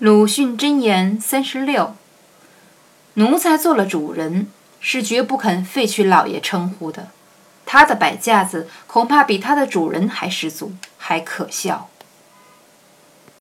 鲁迅箴言三十六奴才做了主人是绝不肯废去老爷称呼的。他的摆架子恐怕比他的主人还十足还可笑。